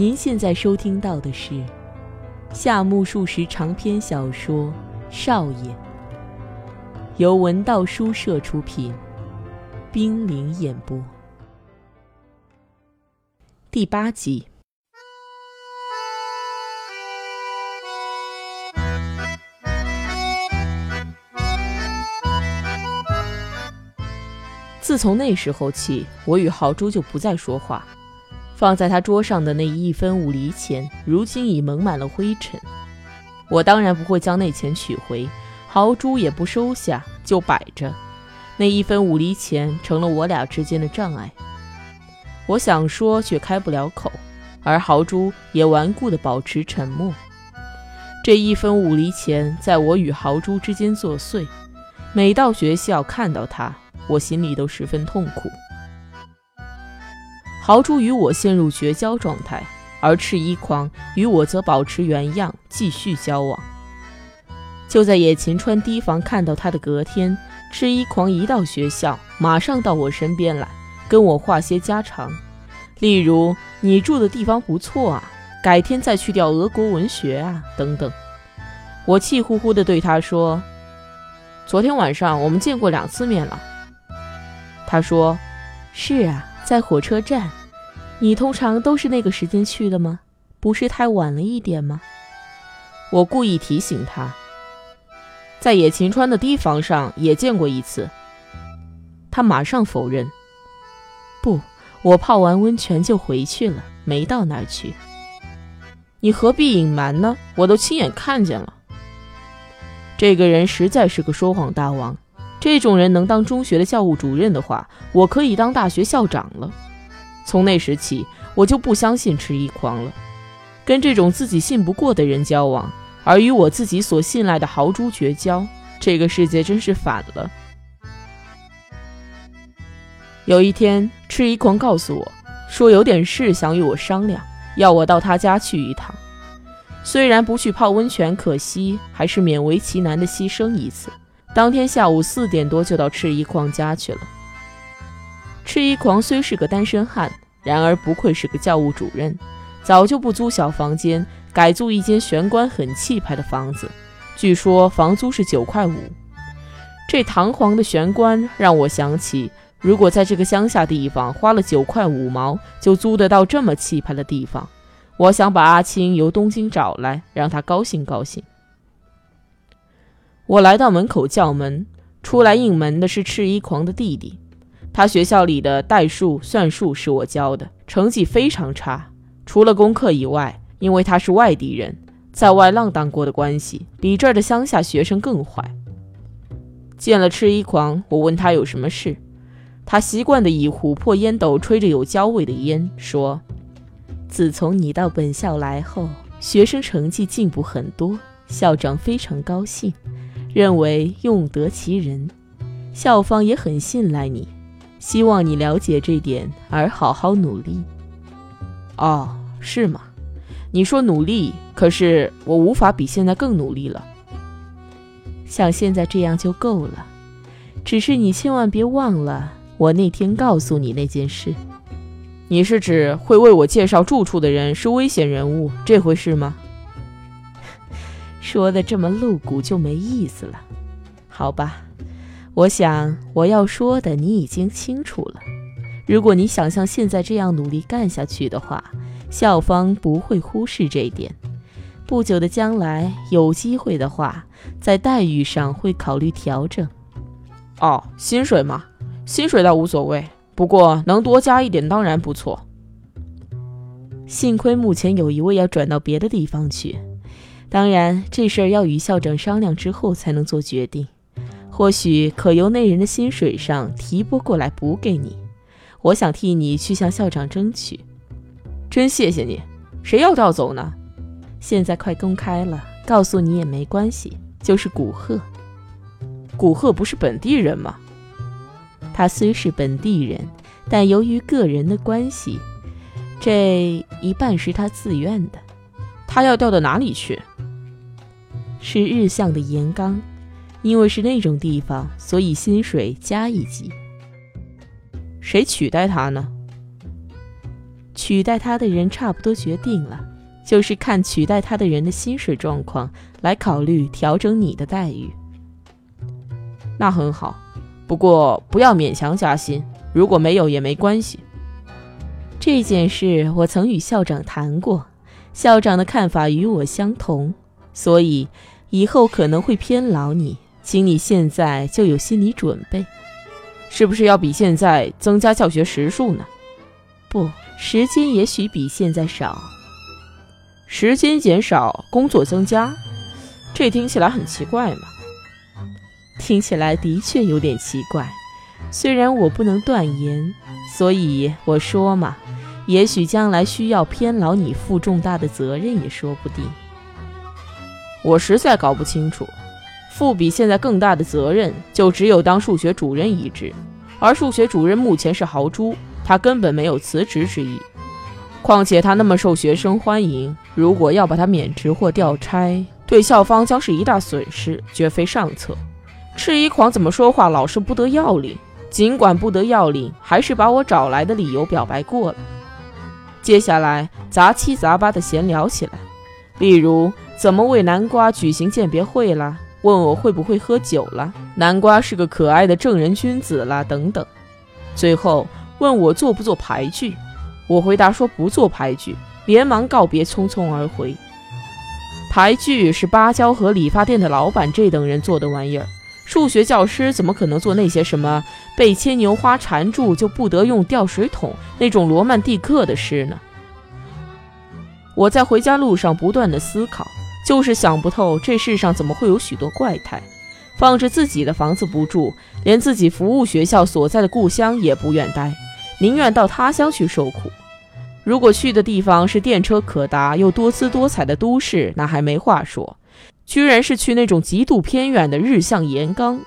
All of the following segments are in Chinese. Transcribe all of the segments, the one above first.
您现在收听到的是夏目漱石长篇小说《少爷》，由文道书社出品，冰凌演播，第八集。自从那时候起，我与豪猪就不再说话。放在他桌上的那一分五厘钱，如今已蒙满了灰尘。我当然不会将那钱取回，豪猪也不收下，就摆着。那一分五厘钱成了我俩之间的障碍。我想说，却开不了口，而豪猪也顽固地保持沉默。这一分五厘钱在我与豪猪之间作祟，每到学校看到它。我心里都十分痛苦。豪猪与我陷入绝交状态，而赤衣狂与我则保持原样，继续交往。就在野秦川堤防看到他的隔天，赤衣狂一到学校，马上到我身边来，跟我话些家常，例如你住的地方不错啊，改天再去调俄国文学啊，等等。我气呼呼地对他说：“昨天晚上我们见过两次面了。”他说：“是啊，在火车站。你通常都是那个时间去的吗？不是太晚了一点吗？”我故意提醒他，在野秦川的堤防上也见过一次。他马上否认：“不，我泡完温泉就回去了，没到那儿去。你何必隐瞒呢？我都亲眼看见了。这个人实在是个说谎大王。”这种人能当中学的教务主任的话，我可以当大学校长了。从那时起，我就不相信迟一狂了。跟这种自己信不过的人交往，而与我自己所信赖的豪猪绝交，这个世界真是反了。有一天，迟一狂告诉我，说有点事想与我商量，要我到他家去一趟。虽然不去泡温泉可惜，还是勉为其难的牺牲一次。当天下午四点多就到赤衣狂家去了。赤衣狂虽是个单身汉，然而不愧是个教务主任，早就不租小房间，改租一间玄关很气派的房子。据说房租是九块五。这堂皇的玄关让我想起，如果在这个乡下地方花了九块五毛就租得到这么气派的地方，我想把阿青由东京找来，让他高兴高兴。我来到门口叫门，出来应门的是赤衣狂的弟弟。他学校里的代数、算术是我教的，成绩非常差。除了功课以外，因为他是外地人，在外浪荡过的关系，比这儿的乡下学生更坏。见了赤衣狂，我问他有什么事，他习惯地以琥珀烟斗吹着有焦味的烟，说：“自从你到本校来后，学生成绩进步很多，校长非常高兴。”认为用得其人，校方也很信赖你，希望你了解这点而好好努力。哦，是吗？你说努力，可是我无法比现在更努力了。像现在这样就够了，只是你千万别忘了我那天告诉你那件事。你是指会为我介绍住处的人是危险人物这回事吗？说的这么露骨就没意思了，好吧？我想我要说的你已经清楚了。如果你想像现在这样努力干下去的话，校方不会忽视这一点。不久的将来有机会的话，在待遇上会考虑调整。哦，薪水嘛，薪水倒无所谓，不过能多加一点当然不错。幸亏目前有一位要转到别的地方去。当然，这事儿要与校长商量之后才能做决定。或许可由那人的薪水上提拨过来补给你。我想替你去向校长争取。真谢谢你。谁要调走呢？现在快公开了，告诉你也没关系。就是古贺。古贺不是本地人吗？他虽是本地人，但由于个人的关系，这一半是他自愿的。他要调到哪里去？是日向的岩冈，因为是那种地方，所以薪水加一级。谁取代他呢？取代他的人差不多决定了，就是看取代他的人的薪水状况来考虑调整你的待遇。那很好，不过不要勉强加薪，如果没有也没关系。这件事我曾与校长谈过，校长的看法与我相同，所以以后可能会偏劳你，请你现在就有心理准备。是不是要比现在增加教学时数呢？不，时间也许比现在少。时间减少，工作增加，这听起来很奇怪嘛？听起来的确有点奇怪，虽然我不能断言，所以我说嘛。也许将来需要偏劳你负重大的责任也说不定。我实在搞不清楚，负比现在更大的责任，就只有当数学主任一职，而数学主任目前是豪猪，他根本没有辞职之意。况且他那么受学生欢迎，如果要把他免职或调差，对校方将是一大损失，绝非上策。赤一狂怎么说话老是不得要领，尽管不得要领，还是把我找来的理由表白过了。接下来杂七杂八的闲聊起来，例如怎么为南瓜举行鉴别会啦，问我会不会喝酒了，南瓜是个可爱的正人君子啦，等等。最后问我做不做牌剧，我回答说不做牌剧，连忙告别，匆匆而回。牌剧是芭蕉和理发店的老板这等人做的玩意儿。数学教师怎么可能做那些什么被牵牛花缠住就不得用吊水桶那种罗曼蒂克的事呢？我在回家路上不断的思考，就是想不透这世上怎么会有许多怪胎，放着自己的房子不住，连自己服务学校所在的故乡也不愿待，宁愿到他乡去受苦。如果去的地方是电车可达又多姿多彩的都市，那还没话说。居然是去那种极度偏远的日向岩冈，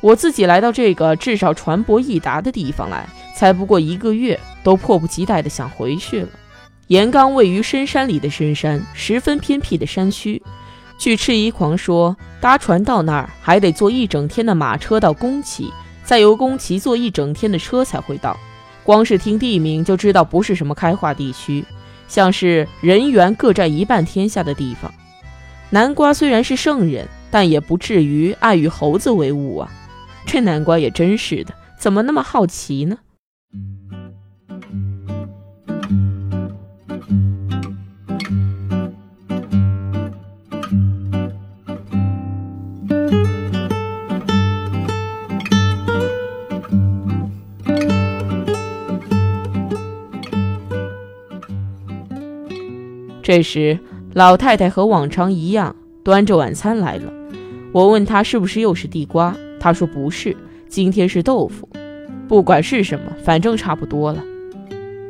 我自己来到这个至少船舶易达的地方来，才不过一个月，都迫不及待的想回去了。岩冈位于深山里的深山，十分偏僻的山区。据赤衣狂说，搭船到那儿还得坐一整天的马车到宫崎，再由宫崎坐一整天的车才会到。光是听地名就知道不是什么开化地区，像是人猿各占一半天下的地方。南瓜虽然是圣人，但也不至于爱与猴子为伍啊！这南瓜也真是的，怎么那么好奇呢？这时。老太太和往常一样端着晚餐来了，我问她是不是又是地瓜，她说不是，今天是豆腐。不管是什么，反正差不多了。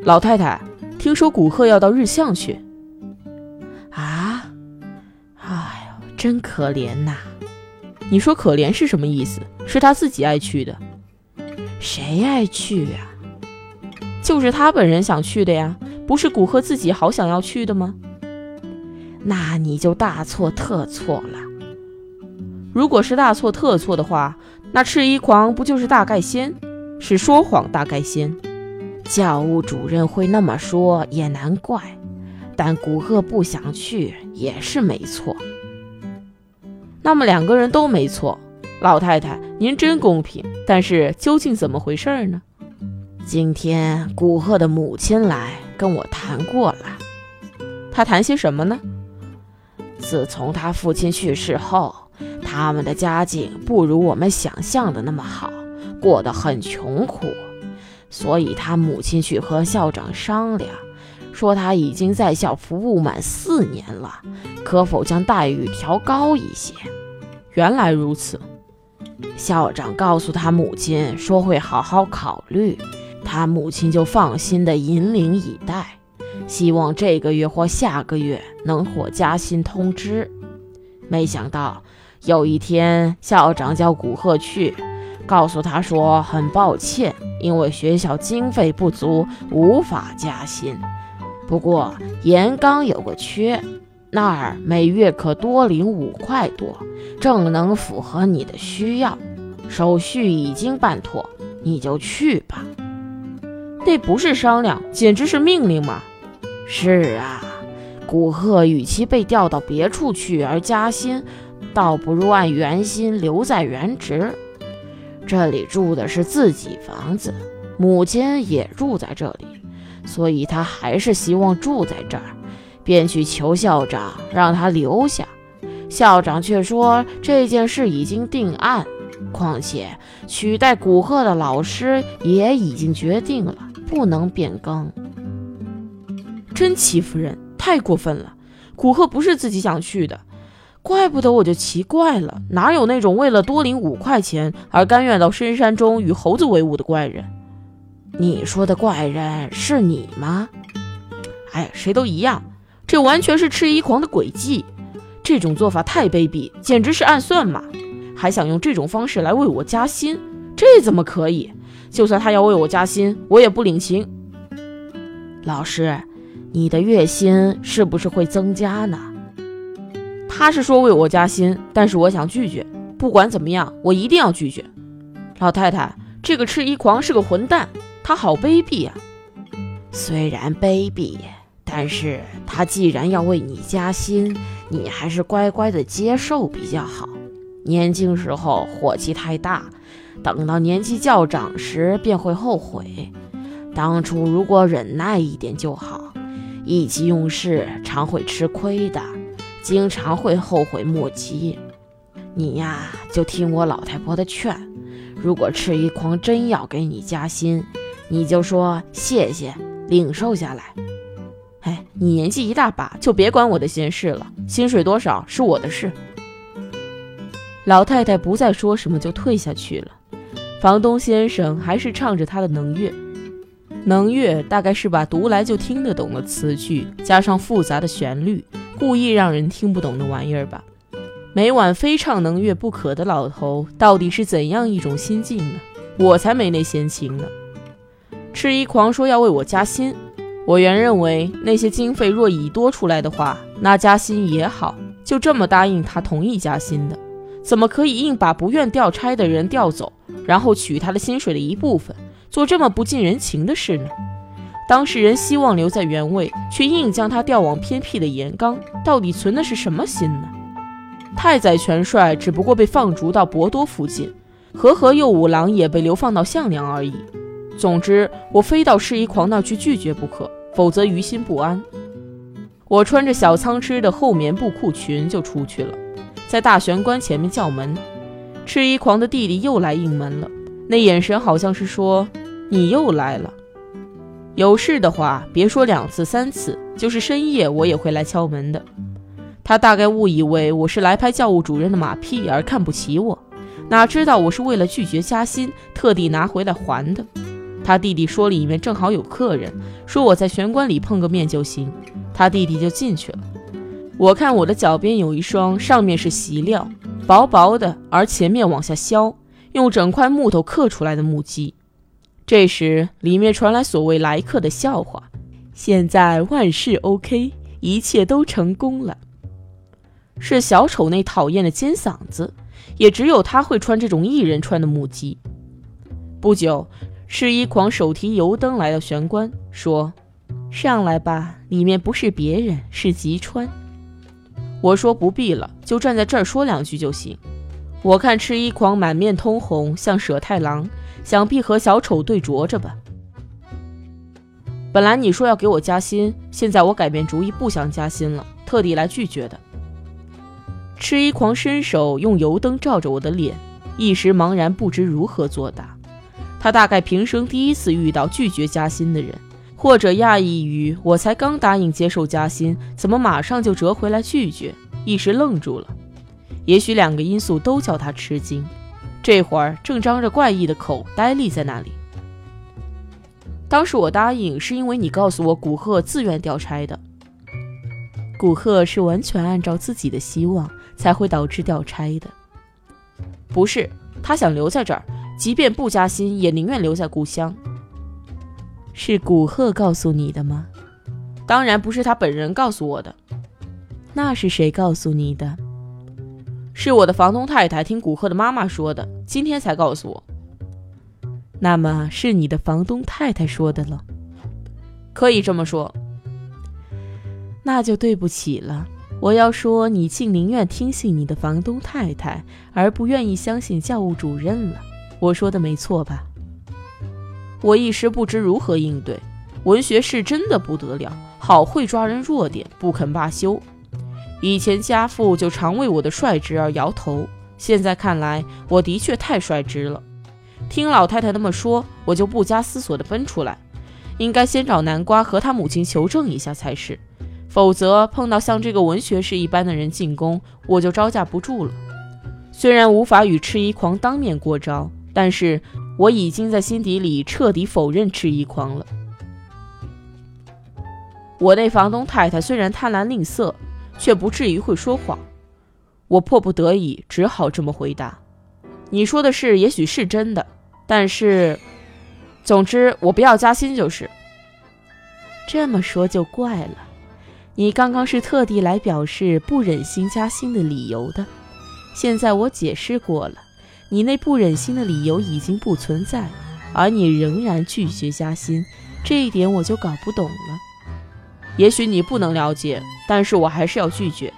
老太太，听说古贺要到日向去。啊？哎呦，真可怜呐！你说可怜是什么意思？是他自己爱去的。谁爱去呀？就是他本人想去的呀，不是古贺自己好想要去的吗？那你就大错特错了。如果是大错特错的话，那赤衣狂不就是大概仙？是说谎大概仙。教务主任会那么说也难怪，但古贺不想去也是没错。那么两个人都没错。老太太，您真公平。但是究竟怎么回事呢？今天古贺的母亲来跟我谈过了。他谈些什么呢？自从他父亲去世后，他们的家境不如我们想象的那么好，过得很穷苦。所以他母亲去和校长商量，说他已经在校服务满四年了，可否将待遇调高一些？原来如此，校长告诉他母亲说会好好考虑，他母亲就放心的引领以待。希望这个月或下个月能获加薪通知。没想到有一天，校长叫古贺去，告诉他说很抱歉，因为学校经费不足，无法加薪。不过岩冈有个缺，那儿每月可多领五块多，正能符合你的需要。手续已经办妥，你就去吧。那不是商量，简直是命令嘛！是啊，古贺与其被调到别处去而加薪，倒不如按原薪留在原职。这里住的是自己房子，母亲也住在这里，所以他还是希望住在这儿，便去求校长让他留下。校长却说这件事已经定案，况且取代古贺的老师也已经决定了，不能变更。真欺负人，太过分了！古贺不是自己想去的。怪不得我就奇怪了，哪有那种为了多领五块钱而甘愿到深山中与猴子为伍的怪人？你说的怪人是你吗？哎，谁都一样，这完全是赤衣狂的诡计。这种做法太卑鄙，简直是暗算嘛！还想用这种方式来为我加薪，这怎么可以？就算他要为我加薪，我也不领情。老师，你的月薪是不是会增加呢？他是说为我加薪，但是我想拒绝。不管怎么样，我一定要拒绝。老太太，这个赤衣狂是个混蛋，他好卑鄙啊！虽然卑鄙，但是他既然要为你加薪，你还是乖乖的接受比较好。年轻时候火气太大，等到年纪较长时便会后悔。当初如果忍耐一点就好，意气用事常会吃亏的。经常会后悔莫及，你呀就听我老太婆的劝，如果赤一狂真要给你加薪，你就说谢谢，领受下来。哎，你年纪一大把，就别管我的闲事了，薪水多少是我的事。老太太不再说什么，就退下去了。房东先生还是唱着他的能乐，能乐大概是把读来就听得懂的词句加上复杂的旋律。故意让人听不懂的玩意儿吧？每晚非唱能乐不可的老头，到底是怎样一种心境呢？我才没那闲情呢。赤衣狂说要为我加薪，我原认为那些经费若已多出来的话，那加薪也好，就这么答应他同意加薪的。怎么可以硬把不愿调差的人调走，然后取他的薪水的一部分，做这么不近人情的事呢？当事人希望留在原位，却硬将他调往偏僻的岩冈，到底存的是什么心呢？太宰权帅只不过被放逐到博多附近，和和右五郎也被流放到项梁而已。总之，我非到赤衣狂那去拒绝不可，否则于心不安。我穿着小仓织的厚棉布裤裙就出去了，在大玄关前面叫门。赤衣狂的弟弟又来应门了，那眼神好像是说：“你又来了。”有事的话，别说两次三次，就是深夜我也会来敲门的。他大概误以为我是来拍教务主任的马屁而看不起我，哪知道我是为了拒绝加薪，特地拿回来还的。他弟弟说里面正好有客人，说我在玄关里碰个面就行。他弟弟就进去了。我看我的脚边有一双，上面是席料，薄薄的，而前面往下削，用整块木头刻出来的木屐。这时，里面传来所谓来客的笑话。现在万事 OK，一切都成功了。是小丑那讨厌的尖嗓子，也只有他会穿这种艺人穿的木屐。不久，赤衣狂手提油灯来到玄关，说：“上来吧，里面不是别人，是吉川。”我说：“不必了，就站在这儿说两句就行。”我看赤衣狂满面通红，像舍太郎。想必和小丑对酌着吧。本来你说要给我加薪，现在我改变主意，不想加薪了，特地来拒绝的。赤衣狂伸手用油灯照着我的脸，一时茫然，不知如何作答。他大概平生第一次遇到拒绝加薪的人，或者讶异于我才刚答应接受加薪，怎么马上就折回来拒绝，一时愣住了。也许两个因素都叫他吃惊。这会儿正张着怪异的口，呆立在那里。当时我答应是因为你告诉我古贺自愿调差的。古贺是完全按照自己的希望才会导致调差的，不是他想留在这儿，即便不加薪也宁愿留在故乡。是古贺告诉你的吗？当然不是他本人告诉我的。那是谁告诉你的？是我的房东太太听古贺的妈妈说的，今天才告诉我。那么是你的房东太太说的了。可以这么说。那就对不起了。我要说，你竟宁愿听信你的房东太太，而不愿意相信教务主任了。我说的没错吧？我一时不知如何应对。文学是真的不得了，好会抓人弱点，不肯罢休。以前家父就常为我的率直而摇头，现在看来，我的确太率直了。听老太太那么说，我就不加思索地奔出来。应该先找南瓜和他母亲求证一下才是，否则碰到像这个文学士一般的人进宫，我就招架不住了。虽然无法与赤衣狂当面过招，但是我已经在心底里彻底否认赤衣狂了。我那房东太太虽然贪婪吝啬，却不至于会说谎。我迫不得已只好这么回答：“你说的事也许是真的，但是，总之我不要加薪就是。”这么说就怪了，你刚刚是特地来表示不忍心加薪的理由的。现在我解释过了，你那不忍心的理由已经不存在，而你仍然拒绝加薪，这一点我就搞不懂了。也许你不能了解，但是我还是要拒绝。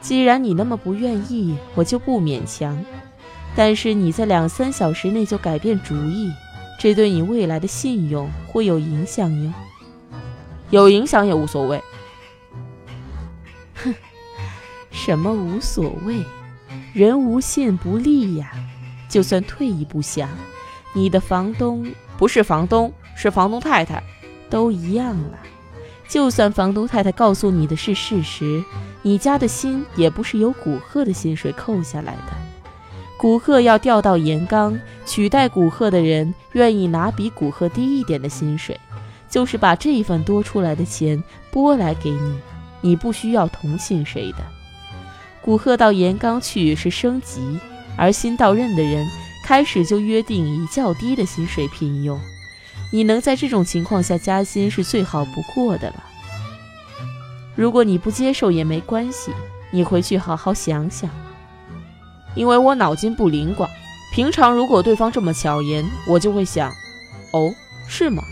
既然你那么不愿意，我就不勉强。但是你在两三小时内就改变主意，这对你未来的信用会有影响哟。有影响也无所谓。哼，什么无所谓？人无信不立呀。就算退一步想，你的房东不是房东，是房东太太，都一样了。就算房东太太告诉你的是事实，你家的薪也不是由古贺的薪水扣下来的。古贺要调到岩冈取代古贺的人，愿意拿比古贺低一点的薪水，就是把这一份多出来的钱拨来给你。你不需要同情谁的。古贺到岩冈去是升级，而新到任的人开始就约定以较低的薪水聘用。你能在这种情况下加薪是最好不过的了。如果你不接受也没关系，你回去好好想想。因为我脑筋不灵光，平常如果对方这么巧言，我就会想：哦，是吗？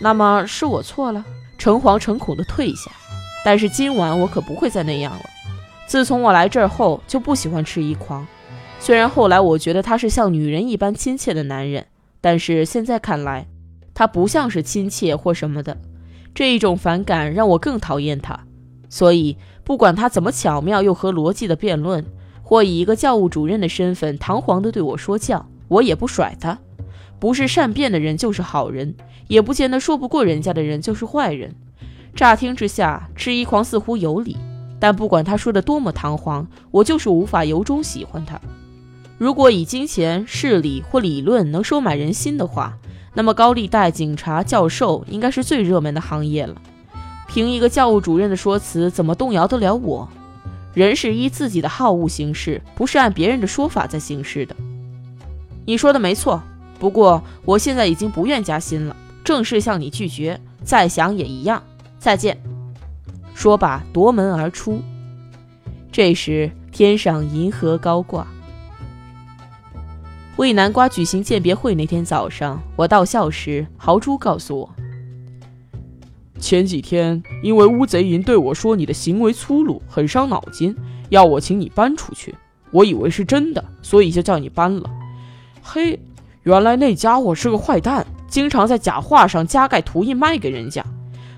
那么是我错了，诚惶诚恐地退下。但是今晚我可不会再那样了。自从我来这儿后，就不喜欢吃一狂。虽然后来我觉得他是像女人一般亲切的男人，但是现在看来。他不像是亲切或什么的，这一种反感让我更讨厌他。所以，不管他怎么巧妙又合逻辑的辩论，或以一个教务主任的身份堂皇的对我说教，我也不甩他。不是善变的人就是好人，也不见得说不过人家的人就是坏人。乍听之下，痴疑狂似乎有理，但不管他说的多么堂皇，我就是无法由衷喜欢他。如果以金钱、势力或理论能收买人心的话，那么高利贷、警察、教授应该是最热门的行业了。凭一个教务主任的说辞，怎么动摇得了我？人是依自己的好恶行事，不是按别人的说法在行事的。你说的没错，不过我现在已经不愿加薪了，正式向你拒绝。再想也一样。再见。说罢夺门而出。这时天上银河高挂。为南瓜举行鉴别会那天早上，我到校时，豪猪告诉我，前几天因为乌贼营对我说你的行为粗鲁，很伤脑筋，要我请你搬出去。我以为是真的，所以就叫你搬了。嘿，原来那家伙是个坏蛋，经常在假画上加盖图印卖给人家。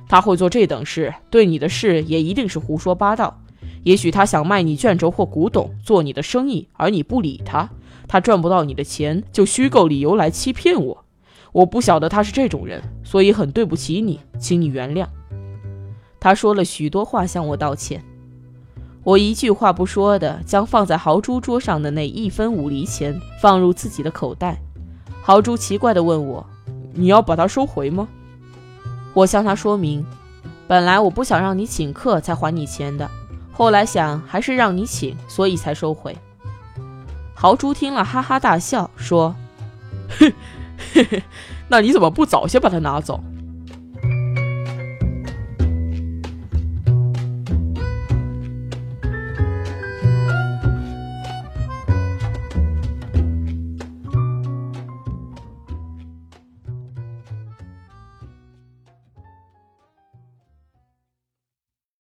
他会做这等事，对你的事也一定是胡说八道。也许他想卖你卷轴或古董，做你的生意，而你不理他。他赚不到你的钱，就虚构理由来欺骗我。我不晓得他是这种人，所以很对不起你，请你原谅。他说了许多话向我道歉，我一句话不说的将放在豪猪桌上的那一分五厘钱放入自己的口袋。豪猪奇怪地问我：“你要把它收回吗？”我向他说明，本来我不想让你请客才还你钱的，后来想还是让你请，所以才收回。豪猪听了，哈哈大笑，说：“哼，嘿 嘿那你怎么不早些把它拿走？